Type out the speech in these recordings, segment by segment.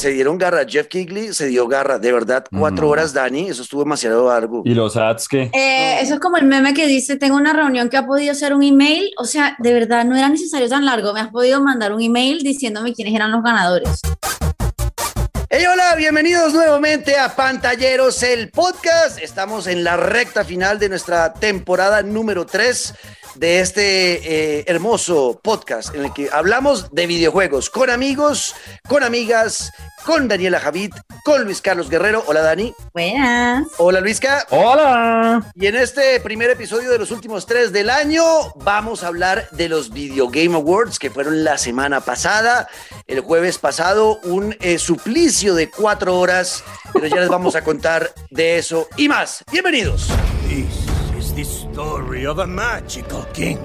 se dieron garra. Jeff Kigley se dio garra. De verdad, cuatro No. horas, Dani. Eso estuvo demasiado largo. ¿Y los ads qué? Eh, eso es como el meme que dice, tengo una reunión que ha podido ser un email. O sea, de verdad no era necesario tan largo. Me has podido mandar un email diciéndome quiénes eran los ganadores. Hey, hola, bienvenidos nuevamente a Pantalleros, el podcast. Estamos en la recta final de nuestra temporada número 3 de este eh, hermoso podcast en el que hablamos de videojuegos con amigos, con amigas, con Daniela Javid, con Luis Carlos Guerrero. Hola, Dani. Buenas. Hola, Luisca. ¡Hola! Y en este primer episodio de los últimos tres del año vamos a hablar de los Video Game Awards que fueron la semana pasada, el jueves pasado, un eh, suplicio de cuatro horas, pero ya les vamos a contar de eso y más. Bienvenidos. This is the story of a magical king.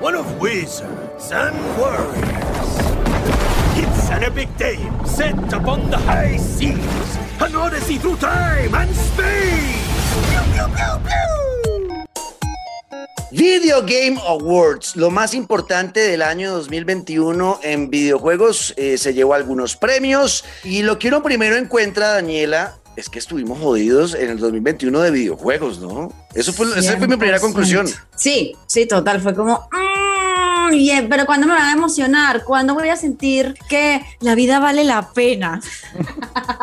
One of wizards and warriors. It's an epic tale set upon the high seas. An odyssey through time and space. Pew, pew, pew, pew. Video Game Awards, lo más importante del año 2021 en videojuegos, eh, se llevó algunos premios y lo que uno primero encuentra, Daniela, es que estuvimos jodidos en el 2021 de videojuegos, ¿no? Eso fue, esa fue mi primera 100%. conclusión. Sí, sí, total. Fue como, "Mm, bien, pero ¿cuándo me van a emocionar? ¿Cuándo voy a sentir que la vida vale la pena?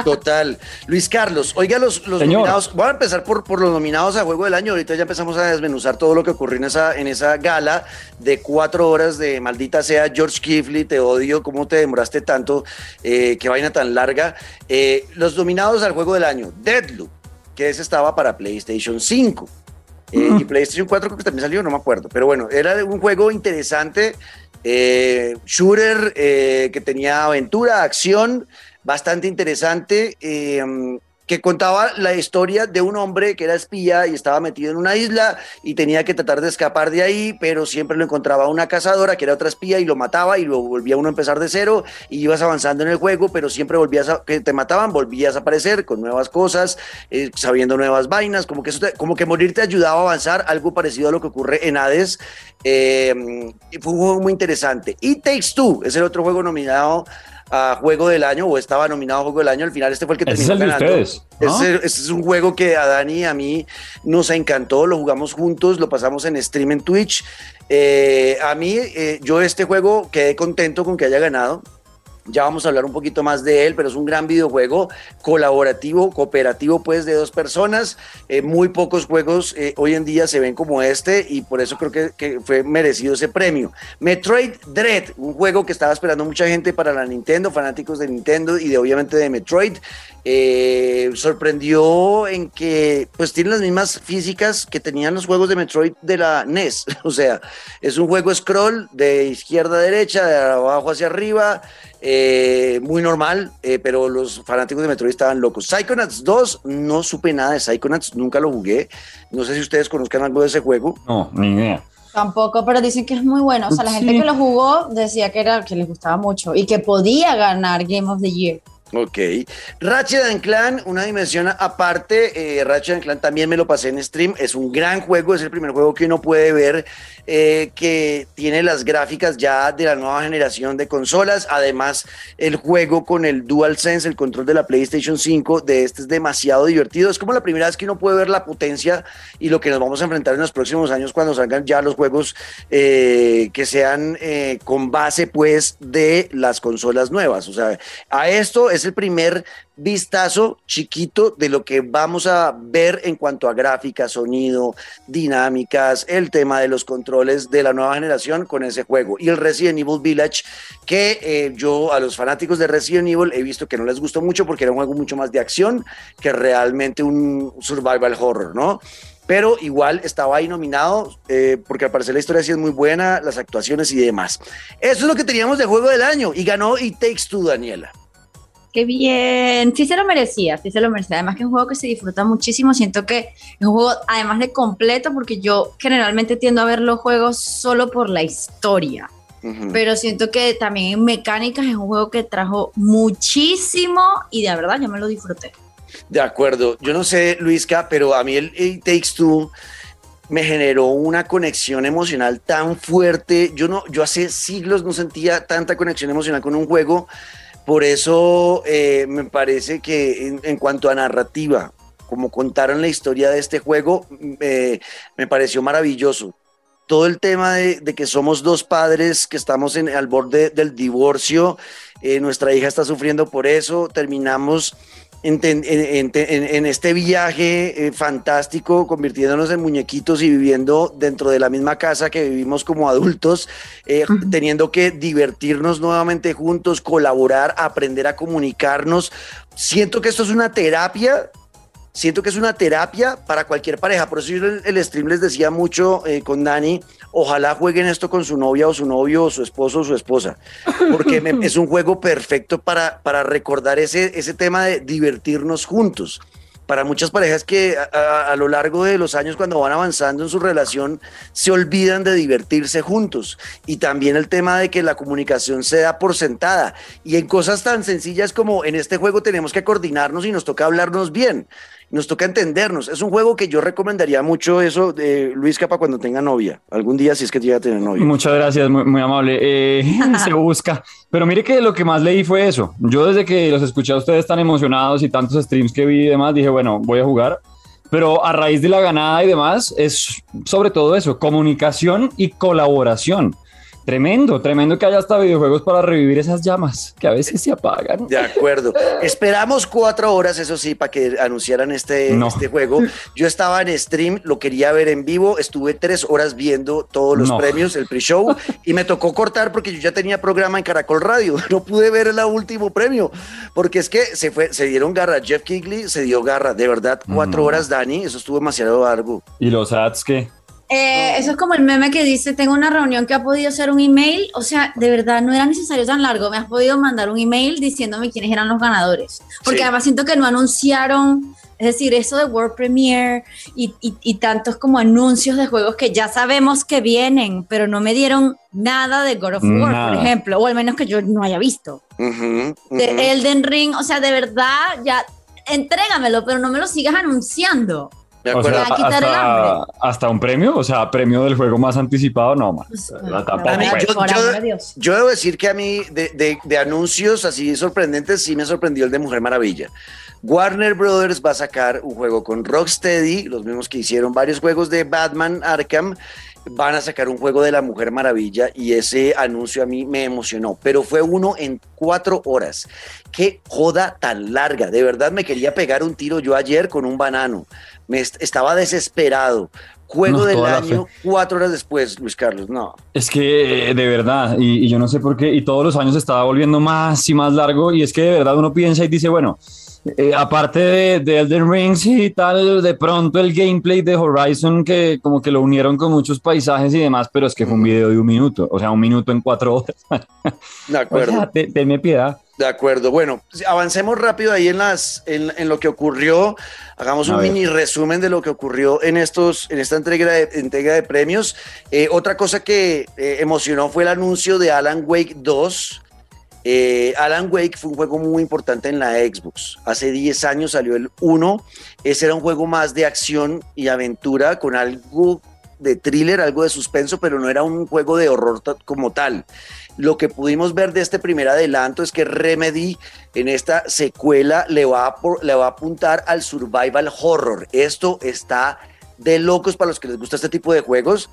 Total. Luis Carlos, oiga los, nominados. Voy a empezar por, por los nominados a Juego del Año. Ahorita ya empezamos a desmenuzar todo lo que ocurrió en esa, en esa gala de cuatro horas de maldita sea George Kifley, te odio, ¿cómo te demoraste tanto? Eh, qué vaina tan larga. Eh, los nominados al Juego del Año, Deadloop, que ese estaba para PlayStation 5. Eh, Y PlayStation 4 creo que también salió, no me acuerdo. Pero bueno, era un juego interesante, eh, shooter eh, que tenía aventura, acción, bastante interesante, eh, que contaba la historia de un hombre que era espía y estaba metido en una isla y tenía que tratar de escapar de ahí, pero siempre lo encontraba una cazadora que era otra espía y lo mataba y lo volvía uno a empezar de cero y ibas avanzando en el juego, pero siempre volvías a, que te mataban, volvías a aparecer con nuevas cosas, eh, sabiendo nuevas vainas, como que, eso te- como que morir te ayudaba a avanzar, algo parecido a lo que ocurre en Hades. Eh, fue un juego muy interesante. Y Takes Two es el otro juego nominado a Juego del Año, o estaba nominado a Juego del Año, al final este fue el que Ese es terminó el de ganando. ustedes, ¿no? Ese, ese es un juego que a Dani y a mí nos encantó, lo jugamos juntos, lo pasamos en stream en Twitch. Eh, a mí, eh, yo este juego quedé contento con que haya ganado. Ya vamos a hablar un poquito más de él, pero es un gran videojuego colaborativo, cooperativo, pues de dos personas. Eh, muy pocos juegos eh, hoy en día se ven como este y por eso creo que, fue merecido ese premio. Metroid Dread, un juego que estaba esperando mucha gente para la Nintendo, fanáticos de Nintendo y de obviamente de Metroid. Eh, sorprendió en que pues tiene las mismas físicas que tenían los juegos de Metroid de la NES. O sea, es un juego scroll de izquierda a derecha, de abajo hacia arriba, eh, muy normal, eh, pero los fanáticos de Metroid estaban locos. Psychonauts 2, no supe nada de Psychonauts, nunca lo jugué. No sé si ustedes conozcan algo de ese juego. No, ni idea. Tampoco, pero dicen que es muy bueno. O sea, la gente Sí. que lo jugó decía que, era, que les gustaba mucho y que podía ganar Game of the Year. Ok. Ratchet and Clan, una dimensión aparte. Eh, Ratchet and Clan también me lo pasé en stream. Es un gran juego, es el primer juego que uno puede ver eh, que tiene las gráficas ya de la nueva generación de consolas. Además, el juego con el DualSense, el control de la PlayStation 5 de este es demasiado divertido. Es como la primera vez que uno puede ver la potencia y lo que nos vamos a enfrentar en los próximos años cuando salgan ya los juegos eh, que sean con base pues de las consolas nuevas. O sea, a esto es el primer vistazo chiquito de lo que vamos a ver en cuanto a gráfica, sonido, dinámicas, el tema de los controles de la nueva generación con ese juego. Y el Resident Evil Village, que eh, yo a los fanáticos de Resident Evil he visto que no les gustó mucho porque era un juego mucho más de acción que realmente un survival horror, ¿no? Pero igual estaba ahí nominado eh, porque al parecer la historia sí es muy buena, las actuaciones y demás. Eso es lo que teníamos de juego del año y ganó It Takes Two, Daniela. Qué bien, sí se lo merecía, sí se lo merecía. Además que es un juego que se disfruta muchísimo. Siento que es un juego, además de completo, porque yo generalmente tiendo a ver los juegos solo por la historia. Ujú. Pero siento que también en mecánicas es un juego que trajo muchísimo y de verdad yo me lo disfruté. De acuerdo. Yo no sé, Luisca, pero a mí el It Takes Two me generó una conexión emocional tan fuerte. Yo no, yo hace siglos no sentía tanta conexión emocional con un juego Por eso eh, me parece que en, cuanto a narrativa, como contaron la historia de este juego, me pareció maravilloso. Todo el tema de, de que somos dos padres que estamos en, al borde del divorcio, eh, nuestra hija está sufriendo por eso, terminamos en, en- en- en- en este viaje eh, fantástico, convirtiéndonos en muñequitos y viviendo dentro de la misma casa que vivimos como adultos, eh, teniendo que divertirnos nuevamente juntos, colaborar, aprender a comunicarnos. Siento que esto es una terapia. Siento que es una terapia para cualquier pareja. Por eso yo en el, stream les decía mucho eh, con Dani, ojalá jueguen esto con su novia o su novio o su esposo o su esposa, porque me- es un juego perfecto para, para recordar ese, ese tema de divertirnos juntos. Para muchas parejas que a, a- a lo largo de los años cuando van avanzando en su relación se olvidan de divertirse juntos. Y también el tema de que la comunicación se da por sentada. Y en cosas tan sencillas como en este juego tenemos que coordinarnos y nos toca hablarnos bien. Nos toca entendernos. Es un juego que yo recomendaría mucho eso de Luis Capa cuando tenga novia. Algún día si es que llega a tener novia. Muchas gracias, muy, amable. Eh, se busca. Pero mire que lo que más leí fue eso. Yo desde que los escuché a ustedes tan emocionados y tantos streams que vi y demás, dije, bueno, voy a jugar. Pero a raíz de la ganada y demás, es sobre todo eso, comunicación y colaboración. Tremendo, tremendo que haya hasta videojuegos para revivir esas llamas que a veces se apagan. De acuerdo. Esperamos cuatro horas, eso sí, para que anunciaran este, No. este juego. Yo estaba en stream, lo quería ver en vivo, estuve tres horas viendo todos los No. premios, el pre-show, y me tocó cortar porque yo ya tenía programa en Caracol Radio. No pude ver el último premio, porque es que se, fue, se dieron garra. Jeff Kigley se dio garra. De verdad, cuatro No. horas, Dani, eso estuvo demasiado largo. Y los ads que... Eh, eso es como el meme que dice, tengo una reunión que ha podido ser un email, o sea, de verdad no era necesario tan largo, me has podido mandar un email diciéndome quiénes eran los ganadores, porque Sí. además siento que no anunciaron, es decir, eso de World Premiere y, y- y tantos como anuncios de juegos que ya sabemos que vienen, pero no me dieron nada de God of War, Nada. por ejemplo, o al menos que yo no haya visto. Ujú. De Elden Ring, o sea, de verdad, ya entrégamelo, pero no me lo sigas anunciando. O acuerdo. sea, el hasta, hambre. hasta un premio, o sea, premio del juego más anticipado, no, man. Pues. Yo- debo decir que a mí de, de- de anuncios así sorprendentes sí me sorprendió el de Mujer Maravilla. Warner Brothers va a sacar un juego con Rocksteady, los mismos que hicieron varios juegos de Batman Arkham, van a sacar un juego de la Mujer Maravilla y ese anuncio a mí me emocionó, pero fue uno en cuatro horas. Qué joda tan larga, de verdad me quería pegar un tiro yo ayer con un banano, me est- estaba desesperado. Juego No, del año, cuatro horas después, Luis Carlos, no. Es que eh, de verdad, y, y yo no sé por qué, y todos los años estaba volviendo más y más largo, y es que de verdad uno piensa y dice, bueno, eh, aparte de, de Elden Rings y tal, de pronto el gameplay de Horizon, que como que lo unieron con muchos paisajes y demás, pero es que fue un video de un minuto, o sea, un minuto en cuatro horas. De O acuerdo. sea, te- tenme piedad. De acuerdo. Bueno, avancemos rápido ahí en las en, en lo que ocurrió. Hagamos A un ver. mini resumen de lo que ocurrió en estos en esta entrega de, entrega de premios. Eh, otra cosa que eh, emocionó fue el anuncio de Alan Wake 2. Eh, Alan Wake fue un juego muy importante en la Xbox. Hace 10 años salió el 1. Ese era un juego más de acción y aventura con algo de thriller, algo de suspenso, pero no era un juego de horror como tal. Lo que pudimos ver de este primer adelanto es que Remedy en esta secuela le va a, le va a apuntar al survival horror. Esto está de locos para los que les gusta este tipo de juegos.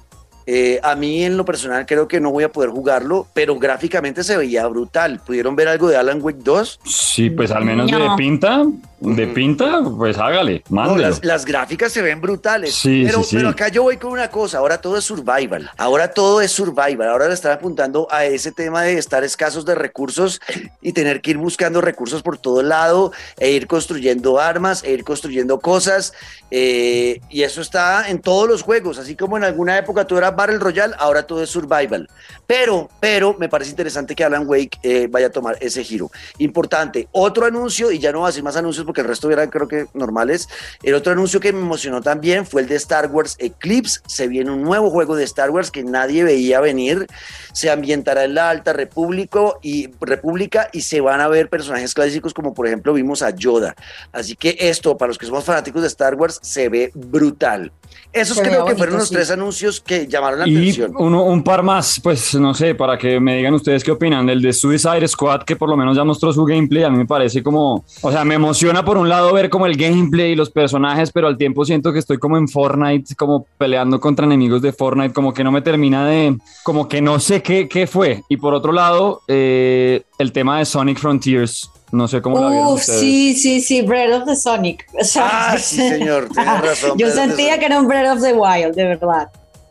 Eh, a mí en lo personal creo que no voy a poder jugarlo, pero gráficamente se veía brutal. ¿Pudieron ver algo de Alan Wake 2? Sí, pues al menos de pinta, de pinta, pues hágale, No, las, las gráficas se ven brutales. Sí, pero, sí, sí. pero acá yo voy con una cosa, ahora todo es survival. Ahora todo es survival. Ahora le están apuntando a ese tema de estar escasos de recursos y tener que ir buscando recursos por todo lado e ir construyendo armas, e ir construyendo cosas. eh, y eso está en todos los juegos. Así como en alguna época todo era Battle Royale, ahora todo es survival. Pero, pero me parece interesante que Alan Wake eh, vaya a tomar ese giro. Importante, otro anuncio, y ya no voy a decir más anuncios porque el resto eran creo que normales. El otro anuncio que me emocionó también fue el de Star Wars Eclipse. Se viene un nuevo juego de Star Wars que nadie veía venir. Se ambientará en la Alta República y, República y se van a ver personajes clásicos como por ejemplo vimos a Yoda. Así que esto, para los que somos fanáticos de Star Wars, se ve brutal. Esos creo que fueron los tres anuncios que llamaron la y atención. Uno, un par más, pues no sé, para que me digan ustedes qué opinan del de Suicide Squad, que por lo menos ya mostró su gameplay. A mí me parece como, o sea, me emociona por un lado ver como el gameplay y los personajes, pero al tiempo siento que estoy como en Fortnite, como peleando contra enemigos de Fortnite, como que no me termina de, como que no sé qué, qué fue. Y por otro lado, eh, el tema de Sonic Frontiers. No sé cómo la vieron Uf, ustedes. sí, sí, sí, Breath of the Sonic. O sea, Ah, sí, señor, tiene razón. Yo sentía Sonic. que era un Breath of the Wild, de verdad.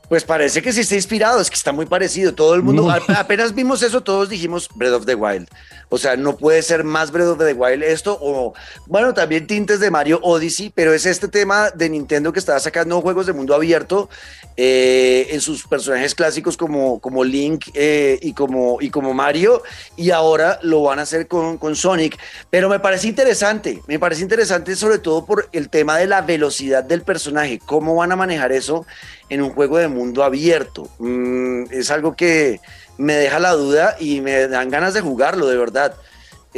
Pues parece que sí está inspirado, es que está muy parecido. Todo el mundo, apenas vimos eso, todos dijimos Breath of the Wild. O sea, no puede ser más Breath of the Wild esto, o bueno, también tintes de Mario Odyssey, pero es este tema de Nintendo que está sacando juegos de mundo abierto eh, en sus personajes clásicos como, como Link eh, y, como, y como Mario, y ahora lo van a hacer con, con Sonic. Pero me parece interesante, me parece interesante sobre todo por el tema de la velocidad del personaje, cómo van a manejar eso en un juego de mundo abierto. Mm, es algo que me deja la duda y me dan ganas de jugarlo, de verdad.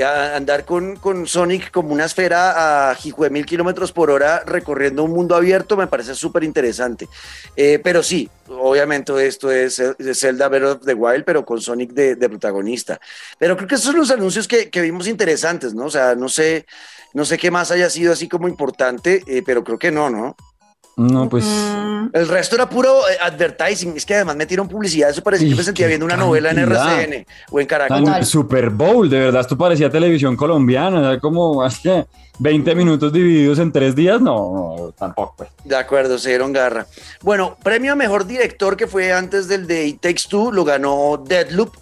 A- Andar con, con Sonic como una esfera a de mil kilómetros por hora recorriendo un mundo abierto me parece súper interesante. Eh, pero sí, obviamente esto es, es Zelda Breath of the Wild, pero con Sonic de, de protagonista. Pero creo que esos son los anuncios que, que vimos interesantes, ¿no? O sea, no sé, no sé qué más haya sido así como importante, eh, pero creo que no, ¿no? No, pues. Mm, El resto era puro eh, advertising. Es que además metieron publicidad. Eso parecía que me sentía viendo una novela en. RCN o en Caracol. Super Bowl, de verdad, esto parecía televisión colombiana, era como hace 20 minutos divididos en tres días, no, no, tampoco. Pues. De acuerdo, se dieron garra. Bueno, premio a mejor director que fue antes del de It Takes Two lo ganó Deadloop.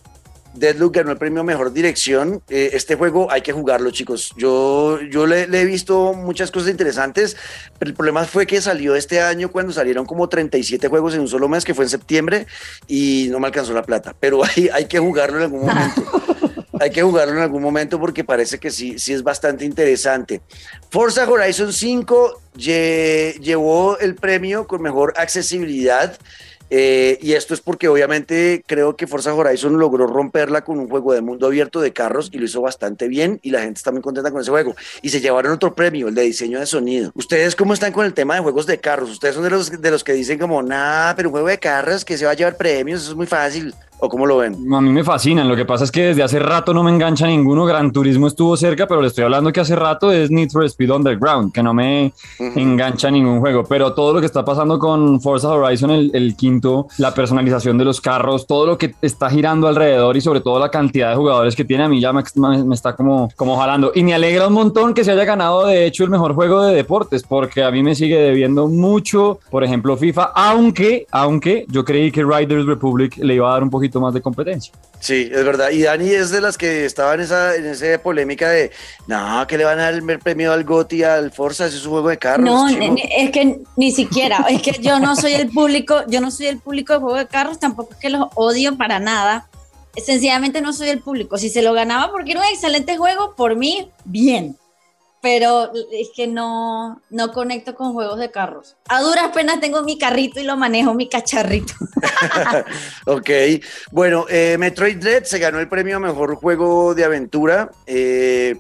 Deadloop ganó el premio mejor dirección. Eh, este juego hay que jugarlo, chicos. Yo, yo le, le he visto muchas cosas interesantes, pero el problema fue que salió este año cuando salieron como 37 juegos en un solo mes, que fue en septiembre, y no me alcanzó la plata. Pero hay, hay que jugarlo en algún momento. hay que jugarlo en algún momento porque parece que sí, sí es bastante interesante. Forza Horizon 5 lle- llevó el premio con mejor accesibilidad. Eh, y esto es porque obviamente creo que Forza Horizon logró romperla con un juego de mundo abierto de carros y lo hizo bastante bien y la gente está muy contenta con ese juego. Y se llevaron otro premio, el de diseño de sonido. ¿Ustedes cómo están con el tema de juegos de carros? ¿Ustedes son de los, de los que dicen como, nada, pero un juego de carros que se va a llevar premios, eso es muy fácil? ¿O cómo lo ven? A mí me fascinan, lo que pasa es que desde hace rato no me engancha ninguno, Gran Turismo estuvo cerca, pero le estoy hablando que hace rato es Need for Speed Underground, que no me engancha ningún juego, pero todo lo que está pasando con Forza Horizon, el, el quinto, la personalización de los carros, todo lo que está girando alrededor y sobre todo la cantidad de jugadores que tiene, a mí ya me, me- me está como, como jalando. Y me alegra un montón que se haya ganado, de hecho, el mejor juego de deportes, porque a mí me sigue debiendo mucho, por ejemplo, FIFA, aunque, aunque yo creí que Riders Republic le iba a dar un poquito más de competencia. Sí, es verdad. Y Dani es de las que estaba en esa, en esa polémica de, no, que le van a dar el premio al GOTY, al Forza, ese es un juego de carros. No, chico". ni- es que ni siquiera, es que yo no soy el público, yo no soy el público de juego de carros, tampoco es que los odio para nada. Sencillamente no soy el público. Si se lo ganaba porque era un excelente juego, por mí, bien. Pero es que no, no conecto con juegos de carros. A duras penas tengo mi carrito y lo manejo, mi cacharrito. Ok, bueno, eh, Metroid Dread se ganó el premio a mejor juego de aventura. Eh,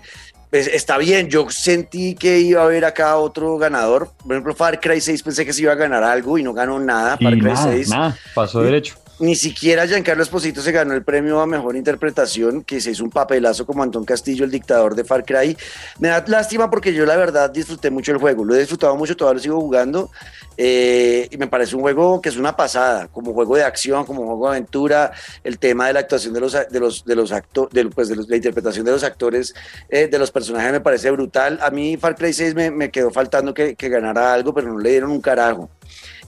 pues, está bien, yo sentí que iba a haber acá otro ganador. Por ejemplo, Far Cry 6 pensé que se iba a ganar algo y no ganó nada. Far Y Cry nada, 6. nada, pasó derecho. Ni siquiera Giancarlo Esposito se ganó el premio a mejor interpretación, que se hizo un papelazo como Antón Castillo, el dictador de Far Cry. Me da lástima porque yo la verdad disfruté mucho el juego, lo he disfrutado mucho, todavía lo sigo jugando eh, y me parece un juego que es una pasada, como juego de acción, como juego de aventura, el tema de la actuación de los de los de los actores, pues, de los- la interpretación de los actores, eh, de los personajes me parece brutal. A mí Far Cry 6 me, me quedó faltando que, que ganara algo, pero no le dieron un carajo.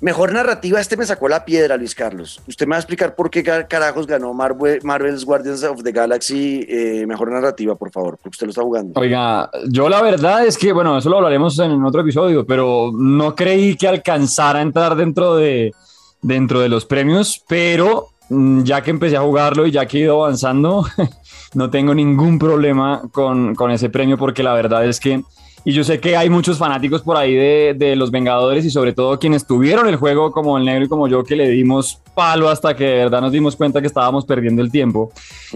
Mejor narrativa, este me sacó la piedra, Luis Carlos. Usted me va a explicar por qué car- carajos ganó Marvel, Marvel's Guardians of the Galaxy eh, mejor narrativa, por favor, porque usted lo está jugando. Oiga, yo la verdad es que, bueno, eso lo hablaremos en otro episodio, pero no creí que alcanzara a entrar dentro de, dentro de los premios, pero ya que empecé a jugarlo y ya que he ido avanzando, no tengo ningún problema con, con ese premio porque la verdad es que y yo sé que hay muchos fanáticos por ahí de, de, Los Vengadores y sobre todo quienes tuvieron el juego como el negro y como yo que le dimos palo hasta que de verdad nos dimos cuenta que estábamos perdiendo el tiempo.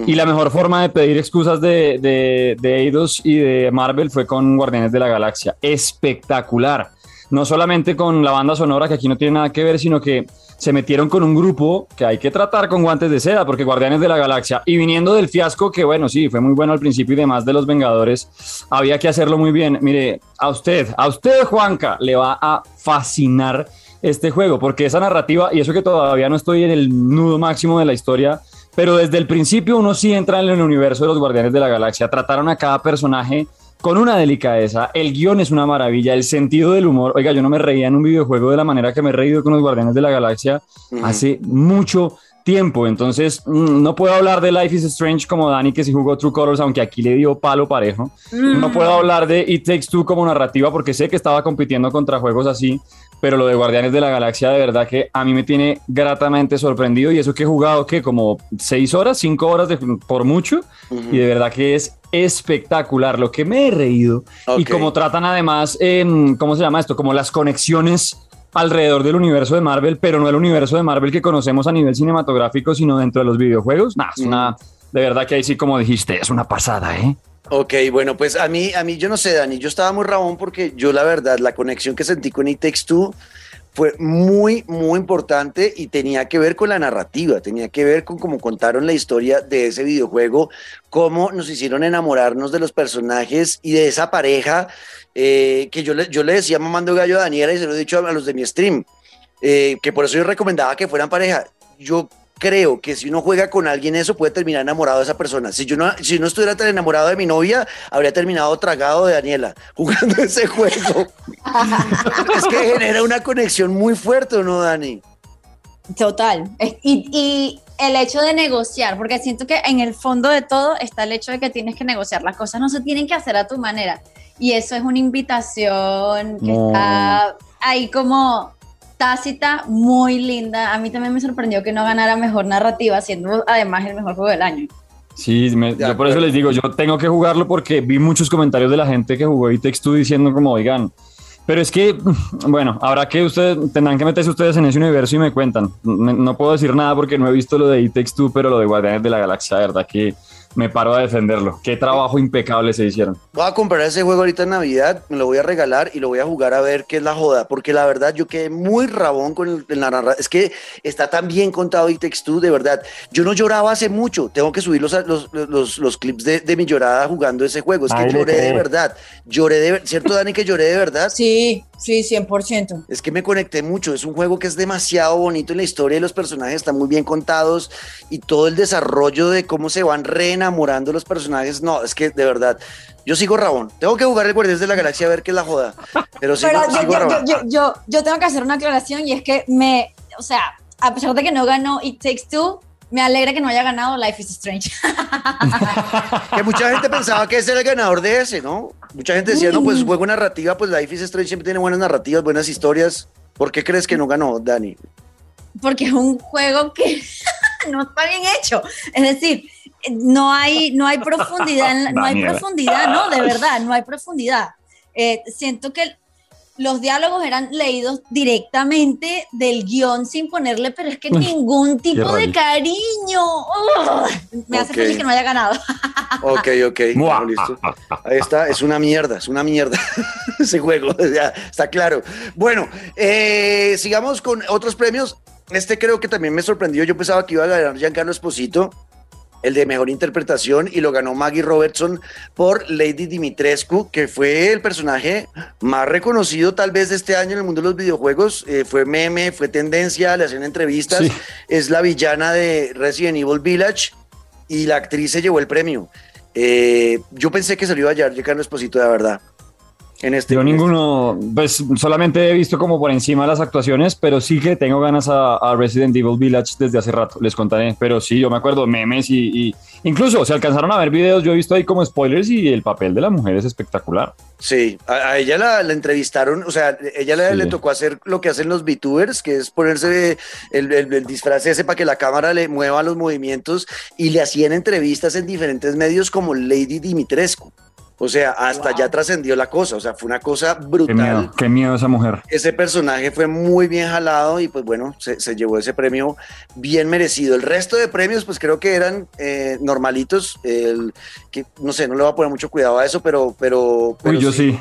Y la mejor forma de pedir excusas de, de, de Eidos y de Marvel fue con Guardianes de la Galaxia. Espectacular. No solamente con la banda sonora, que aquí no tiene nada que ver, sino que se metieron con un grupo que hay que tratar con guantes de seda, porque Guardianes de la Galaxia, y viniendo del fiasco, que bueno, sí, fue muy bueno al principio y demás de los Vengadores, había que hacerlo muy bien. Mire, a usted, a usted, Juanca, le va a fascinar este juego, porque esa narrativa, y eso que todavía no estoy en el nudo máximo de la historia, pero desde el principio uno sí entra en el universo de los Guardianes de la Galaxia, trataron a cada personaje con una delicadeza. El guion es una maravilla, el sentido del humor. Oiga, yo no me reía en un videojuego de la manera que me he reído con los Guardianes de la Galaxia hace mucho tiempo. Entonces, mm, no puedo hablar de Life is Strange como Dani, que sí jugó True Colors, aunque aquí le dio palo parejo. No puedo hablar de It Takes Two como narrativa, porque sé que estaba compitiendo contra juegos así. Pero lo de Guardianes de la Galaxia, de verdad que a mí me tiene gratamente sorprendido. Y eso que he jugado, que como seis horas, cinco horas de, por mucho. Y de verdad que es espectacular, lo que me he reído y como tratan además, ¿cómo se llama esto? Como las conexiones alrededor del universo de Marvel, pero no el universo de Marvel que conocemos a nivel cinematográfico, sino dentro de los videojuegos. Nah, es una, de verdad que ahí sí, como dijiste, es una pasada, ¿eh? Ok, bueno, pues a mí, a mí, yo no sé, Dani, yo estaba muy rabón porque yo la verdad, la conexión que sentí con It Takes Two fue muy, muy importante y tenía que ver con la narrativa, tenía que ver con cómo contaron la historia de ese videojuego, cómo nos hicieron enamorarnos de los personajes y de esa pareja eh, que yo le, yo le decía mamando gallo a Daniela y se lo he dicho a, los de mi stream, eh, que por eso yo recomendaba que fueran pareja. Yo creo que si uno juega con alguien eso puede terminar enamorado de esa persona. Si yo no, si no estuviera tan enamorado de mi novia, habría terminado tragado de Daniela jugando ese juego. es que genera una conexión muy fuerte, ¿no, Dani? Total. Y, y, el hecho de negociar, porque siento que en el fondo de todo está el hecho de que tienes que negociar. Las cosas no se tienen que hacer a tu manera. Y eso es una invitación que está ahí como tácita, muy linda. A mí también me sorprendió que no ganara mejor narrativa, siendo además el mejor juego del año. Sí, yo por eso les digo, yo tengo que jugarlo porque vi muchos comentarios de la gente que jugó y texto diciendo como, oigan, pero es que, bueno, habrá que ustedes, tendrán que meterse ustedes en ese universo y me cuentan. No, puedo decir nada porque no he visto lo de It Takes pero lo de Guardianes de la Galaxia, verdad que me paro a defenderlo. Qué trabajo impecable se hicieron. Voy a comprar ese juego ahorita en Navidad, me lo voy a regalar y lo voy a jugar a ver qué es la joda, porque la verdad yo quedé muy rabón con el, la narración. Es que está tan bien contado y textu, de verdad. Yo no lloraba hace mucho, tengo que subir los, los, los, clips de, de, mi llorada jugando ese juego. Es que lloré de verdad. Lloré de ¿cierto, Dani, que lloré de verdad? Sí, Sí, 100%. Es que me conecté mucho. Es un juego que es demasiado bonito en la historia y los personajes están muy bien contados y todo el desarrollo de cómo se van reenamorando los personajes. No, es que de verdad, yo sigo Rabón. Tengo que jugar el Guardianes de la Galaxia a ver qué es la joda. Pero, sigo, yo, yo, yo, tengo que hacer una aclaración y es que me, o sea, a pesar de que no ganó It Takes Two, me alegra que no haya ganado Life is Strange. que mucha gente pensaba que ese era el ganador de ese, ¿no? Mucha gente decía, no, pues mm. juego narrativa, pues Life is Strange siempre tiene buenas narrativas, buenas historias. ¿Por qué crees que no ganó, Dani? Porque es un juego que no está bien hecho. Es decir, no hay, no hay profundidad, no hay profundidad, no, de verdad, no hay profundidad. Eh, siento que los diálogos eran leídos directamente del guion sin ponerle, pero es que ningún tipo de cariño. me hace feliz que no haya ganado. ok, ok. listo. Ahí está, es una mierda, es una mierda ese juego, ya está claro. Bueno, eh, sigamos con otros premios. Este creo que también me sorprendió. Yo pensaba que iba a ganar Giancarlo Esposito el de mejor interpretación y lo ganó Maggie Robertson por Lady Dimitrescu, que fue el personaje más reconocido tal vez de este año en el mundo de los videojuegos. Eh, fue meme, fue tendencia, le hacían entrevistas. Es la villana de Resident Evil Village y la actriz se llevó el premio. Eh, yo pensé que iba a Giancarlo Esposito, de verdad. En este. Yo ninguno, pues solamente he visto como por encima las actuaciones, pero sí que tengo ganas a, a Resident Evil Village desde hace rato, les contaré. Pero sí, yo me acuerdo memes y, y incluso se alcanzaron a ver videos, yo he visto ahí como spoilers y el papel de la mujer es espectacular. Sí, a, a ella la, la entrevistaron, o sea, ella le, Sí. le tocó hacer lo que hacen los VTubers, que es ponerse el, el, el disfraz ese para que la cámara le mueva los movimientos y le hacían entrevistas en diferentes medios como Lady Dimitrescu. O sea, hasta ya trascendió la cosa, o sea, fue una cosa Qué brutal. miedo, qué miedo esa mujer. Ese personaje fue muy bien jalado y pues bueno, se, se llevó ese premio bien merecido. El resto de premios pues creo que eran eh, normalitos, el, que no sé, no le voy a poner mucho cuidado a eso, pero... pero, pero Uy, yo sí.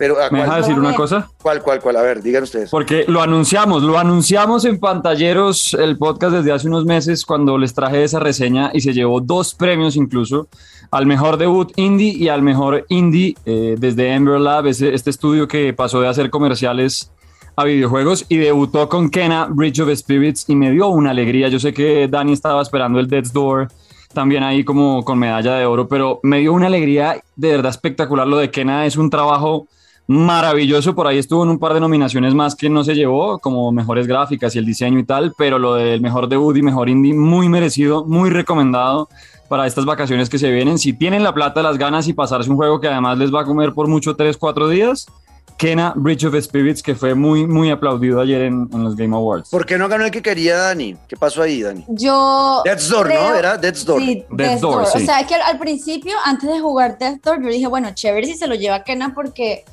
Pero, ¿a ¿Me deja decir una cosa? cuál, cuál, cuál? A ver, digan ustedes. Porque lo anunciamos, lo anunciamos en Pantalleros, el podcast desde hace unos meses, cuando les traje esa reseña y se llevó dos premios incluso, al mejor debut indie y al mejor indie eh, desde Ember Lab, ese- este estudio que pasó de hacer comerciales a videojuegos y debutó con Kena Bridge of Spirits y me dio una alegría. Yo sé que Dani estaba esperando el Death's Door también ahí como con medalla de oro, pero me dio una alegría de verdad espectacular. Lo de Kena es un trabajo maravilloso. Por ahí estuvo en un par de nominaciones más que no se llevó, como mejores gráficas y el diseño y tal, pero lo del mejor debut y mejor indie, muy merecido, muy recomendado para estas vacaciones que se vienen. Si tienen la plata, las ganas y pasarse un juego que además les va a comer por mucho 3, 4 días, Kena Bridge of Spirits, que fue muy, muy aplaudido ayer en, en los Game Awards. ¿Por qué no ganó el que quería Dani? ¿Qué pasó ahí, Dani? Yo. Death's Door, ¿no? creo- Era Death's Door. Sí, Death's Death's Door, Door. sí. O sea, es que al, al principio, antes de jugar Death Door, yo dije, bueno, chévere si se lo lleva Kena porque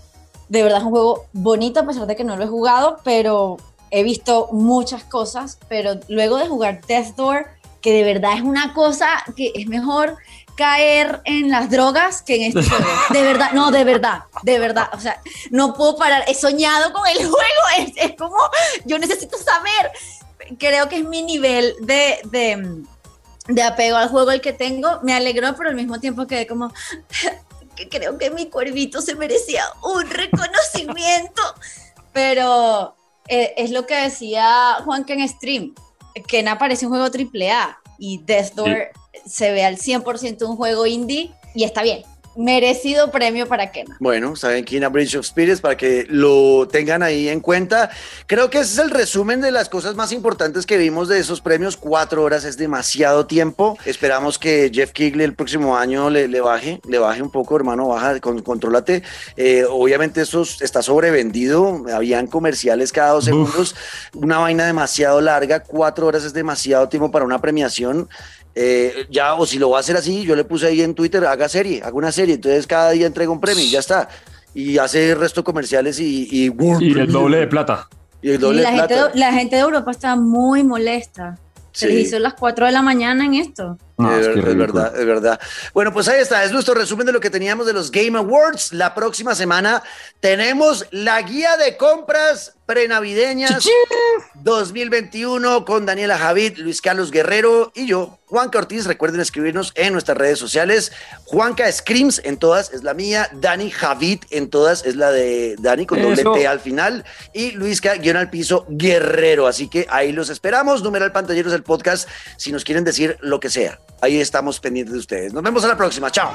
de verdad es un juego bonito a pesar de que no lo he jugado, pero he visto muchas cosas, pero luego de jugar Death Door, que de verdad es una cosa que es mejor caer en las drogas que en este juego. De verdad, no, de verdad, de verdad. O sea, no puedo parar. He soñado con el juego. Es, es como, yo necesito saber. Creo que es mi nivel de, de, de apego al juego el que tengo. Me alegró, pero al mismo tiempo quedé como, que creo que mi cuervito se merecía un reconocimiento. Pero eh, es lo que decía Juanca en stream, que no aparece un juego AAA y Death Door se ve al 100% un juego indie y está bien. Merecido premio para Kena. Bueno, saben Kina Bridge of Spirits para que lo tengan ahí en cuenta. Creo que ese es el resumen de las cosas más importantes que vimos de esos premios. Cuatro horas es demasiado tiempo. Esperamos que Jeff Kigley el próximo año le, le baje, le baje un poco, hermano, baja, con, contrólate. Eh, obviamente eso está sobrevendido. Habían comerciales cada dos segundos. Una vaina demasiado larga. Cuatro horas es demasiado tiempo para una premiación. Eh, ya, o si lo va a hacer así, yo le puse ahí en Twitter, haga serie, haga una serie, entonces cada día entrega un premio y ya está. Y hace el resto comerciales y, y, Y el doble de plata. y el Y doble la, de gente, plata. de- la gente de Europa está muy molesta. Se Sí. les hizo las 4 de la mañana en esto. No, es, es que es ridículo. verdad, es verdad. Bueno, pues ahí está, es nuestro resumen de lo que teníamos de los Game Awards. La próxima semana tenemos la guía de compras prenavideñas 2021 con Daniela Javid, Luis Carlos Guerrero y yo, Juanca Ortiz. Recuerden escribirnos en nuestras redes sociales. Juanca Screams en todas es la mía, Dani Javid en todas es la de Dani con doble. T al final y Luisca guion al piso Guerrero. Así que ahí los esperamos. Numeral Pantalleros del podcast si nos quieren decir lo que sea. Ahí estamos pendientes de ustedes. Nos vemos a la próxima. Chao.